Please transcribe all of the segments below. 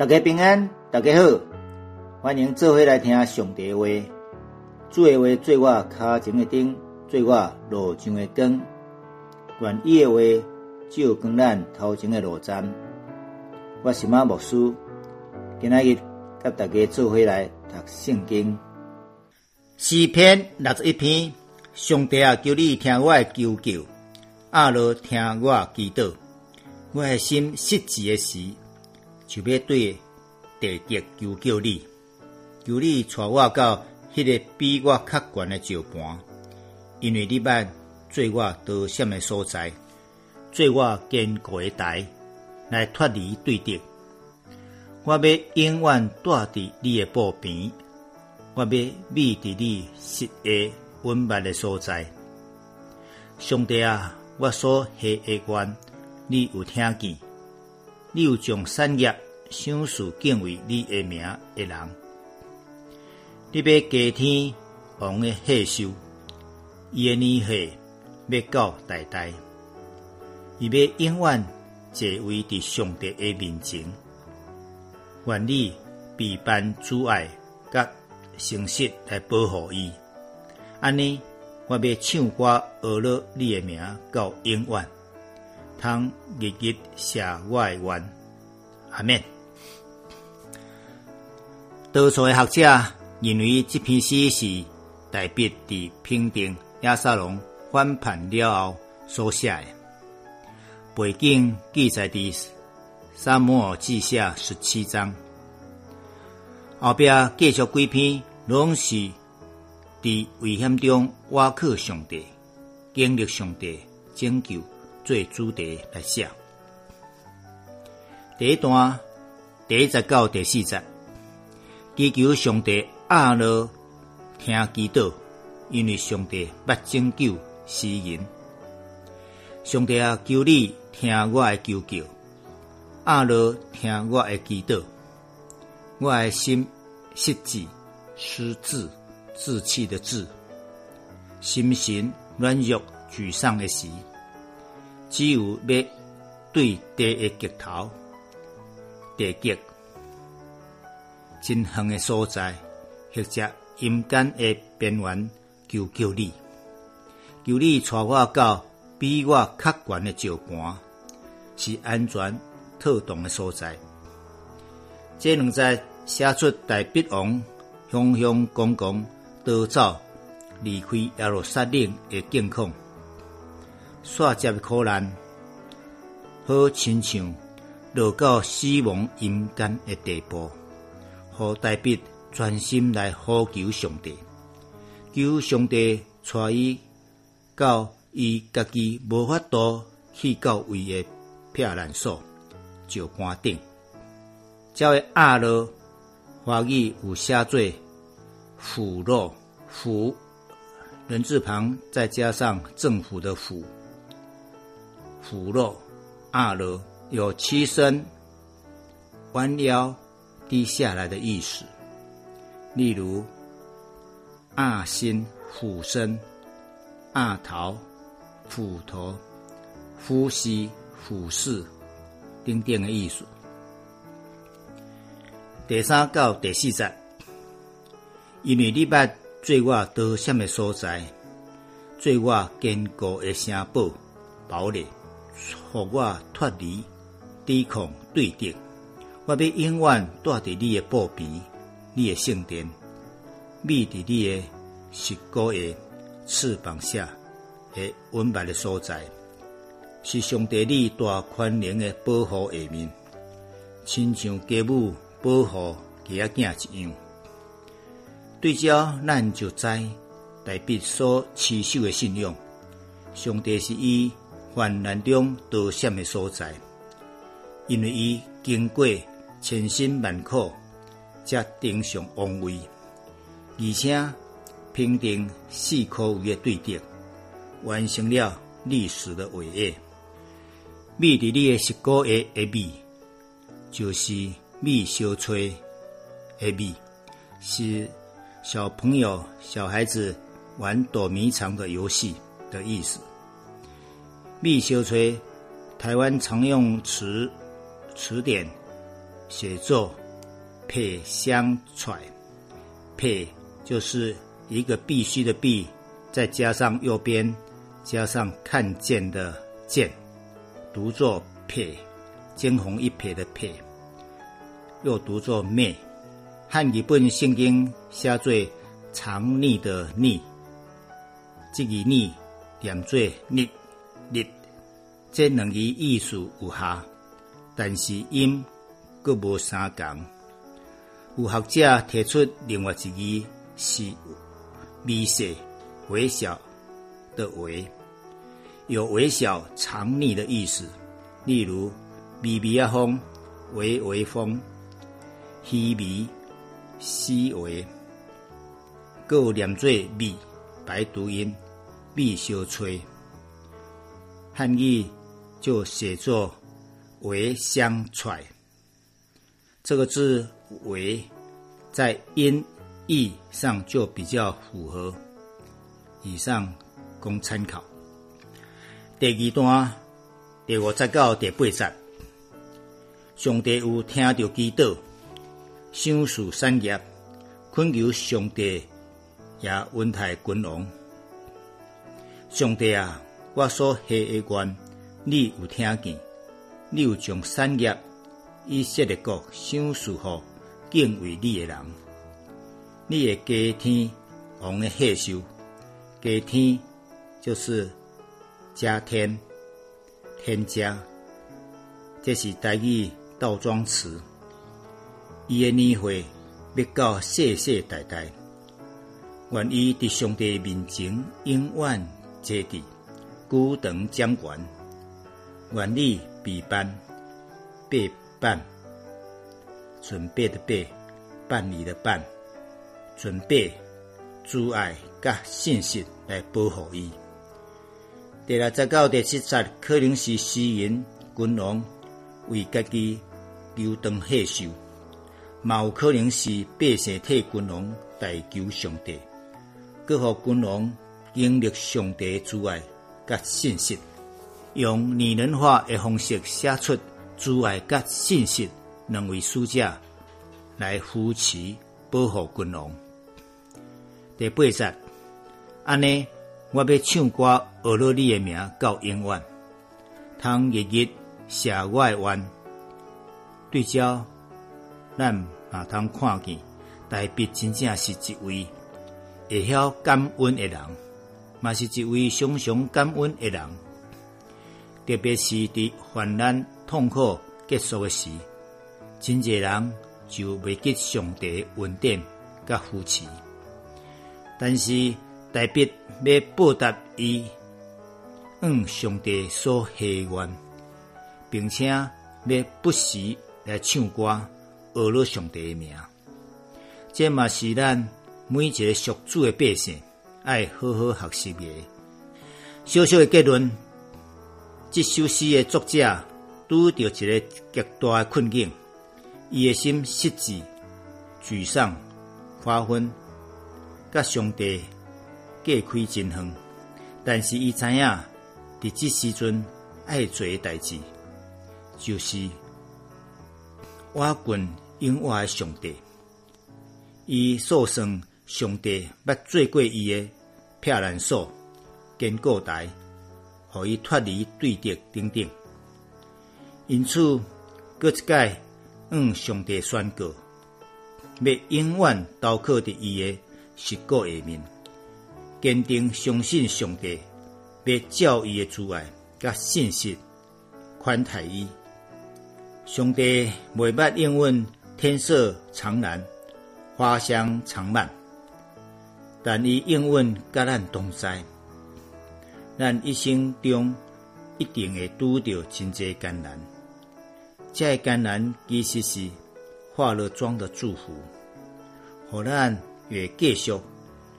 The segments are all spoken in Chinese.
大家平安，大家好，欢迎做伙来听上帝话。主的话做我脚前的灯，做我路上的光。愿意的话照光咱头前的路站。我是马牧师，今仔日甲大家做伙来读圣经。诗篇六十一篇，上帝啊，求你听我的求救，阿罗听我祈祷。我的心失志的时，就要对地极求救你，求你带我到迄个比我较悬的石盘，因为你捌做我得险的所在，做我坚固的台，来脱离对敌。我要永远住伫你的步边，我要秘伫你实的温暖的所在。上帝啊，我所下的愿。你有听见？你有将产业赏赐敬畏你的名的人？你要加天王的贺寿，伊的年岁要到代代，伊要永远坐位伫上帝的面前。愿你备办阻碍甲诚实来保护伊。安尼，我要唱歌学了你的名到永远。通日日写我的愿，阿免。多数的学者认为这篇诗是代笔伫平定亚撒龙反叛了后所写的，背景记载伫沙摩尔记下十七章，后壁继续几篇拢是伫危险中挖克上帝，经历上帝拯救。做主题来写。第一段第一节到第四节，祈求上帝阿罗听祈祷，因为上帝捌拯救世人。上帝啊，求你听我的求救，阿罗听我的祈祷。我的心失志失志志气的志，心神软弱沮丧的时。只有要对地的极头、地极、真远的所在，或者阴间的边缘，求救你，求你带我到比我较悬的石盘，是安全妥当的所在。这两在写出大笔王雄雄公公逃走离开耶路撒冷的境况。煞接的苦难，好亲像落到死亡阴间的地步，好代笔专心来呼求上帝，求上帝带伊到伊家己无法度去到位的避难所，石盘顶。这位阿罗华语有写作“府落府”，人字旁再加上政府的“府”。扶落阿罗有屈身、弯腰、低下来的意思，例如阿心俯身、阿桃斧头、呼吸俯视等等的意思。第三到第四节，因为你捌做我多险的所在，做我坚固的城堡堡垒。互我脱离抵抗对敌，我要永远住伫你的步边，你的圣殿，秘伫你的？十个的？翅膀下诶温暖的？所在，是上帝你大宽容的？保护下面，亲像家母保护家囝一样。对照咱就知，代笔所持守的？信仰，上帝是伊。患难中得险的所在，因为伊经过千辛万苦，才登上王位，而且平定四颗位的对敌，完成了历史的伟业。米伫你的十个月的米，就是米小吹的米，是小朋友、小孩子玩躲迷藏的游戏的意思。密修吹，台湾常用词词典写作撇相揣，撇就是一个必须的必，再加上右边加上看见的见，读作撇，惊鸿一瞥的瞥，又读作灭。汉语本圣经写作藏匿的匿，即个匿念作匿匿，这两个意思有下，但是音各无相共。有学者提出另外一个是微细、微小的微，有微小藏匿的意思，例如微微啊风、微微风、稀微。细微，各念作密，白读音，密小吹。汉语就写作为相揣。这个字为在音义上就比较符合。以上供参考。第二段第五节到第八节，上帝有听到祈祷。享受产业，恳求上帝也温台君王。上帝啊，我所许的愿，你有听见？你有将产业以色列国享受好敬畏你的人。你的家天王的贺寿，家天就是家天天家，这是台语倒装词。伊的年岁要到世世代代，愿伊伫上帝面前永远坐伫孤长掌权，愿你备办备办，准备的备，办理的办，准备阻碍甲信息来保护伊。第六十到第七节可能是诗人君王为家己留长贺寿。嘛有可能是百姓替君王代求上帝，各互君王经历上帝的阻碍甲信息，用拟人化的方式写出阻碍甲信息两位书者来扶持保护君王。第八节，安尼我要唱歌学了你的名到永远，通日日写我的愿，对照。咱嘛通看见，代笔真正是一位会晓感恩的人，嘛是一位常常感恩的人。特别是伫患难痛苦结束的时，真济人就未记上帝恩典甲扶持。但是代笔要报答伊，向上帝所希愿，并且要不时来唱歌。学了上帝的名，这嘛是咱每一个属主的百姓爱好好学习的。小小的结论：这首诗的作者拄到一个极大的困境，伊的心失志、沮丧、发昏，甲上帝隔开真远。但是伊知影，伫这时阵爱做的代志，就是。我君永我的上帝，伊诉说上帝捌做过伊的避难所、坚固台，互伊脱离对敌等等。因此，搁一届向上帝宣告，要永远投靠伫伊的实果下面，坚定相信上帝，要照伊的阻碍甲信息宽待伊。上帝未捌应允天色长蓝，花香长漫，但伊应允甲咱同在。咱一生中一定会拄着真济艰难，这艰难其实是化乐庄的祝福，互咱会继续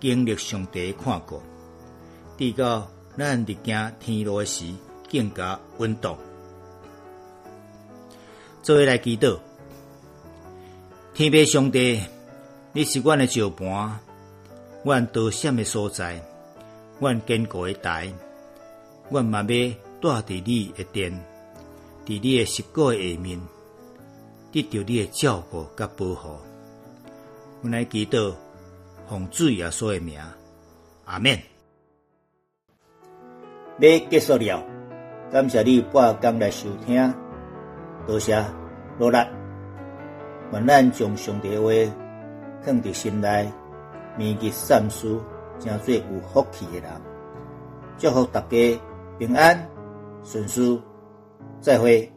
经历上帝的看顾，直到咱历经天路时更加稳当。做位来祈祷，天父上帝，你是阮的石盘，阮得险的所在，阮坚固的台，阮嘛要住伫你的殿，伫你的石果下面，得到你的照顾甲保护。阮来祈祷，奉主耶稣的名，阿免。要结束了，感谢你半工来收听，多谢努力。愿咱将上帝话放伫心内，铭记善事，成做有福气的人。祝福大家平安顺遂，再会。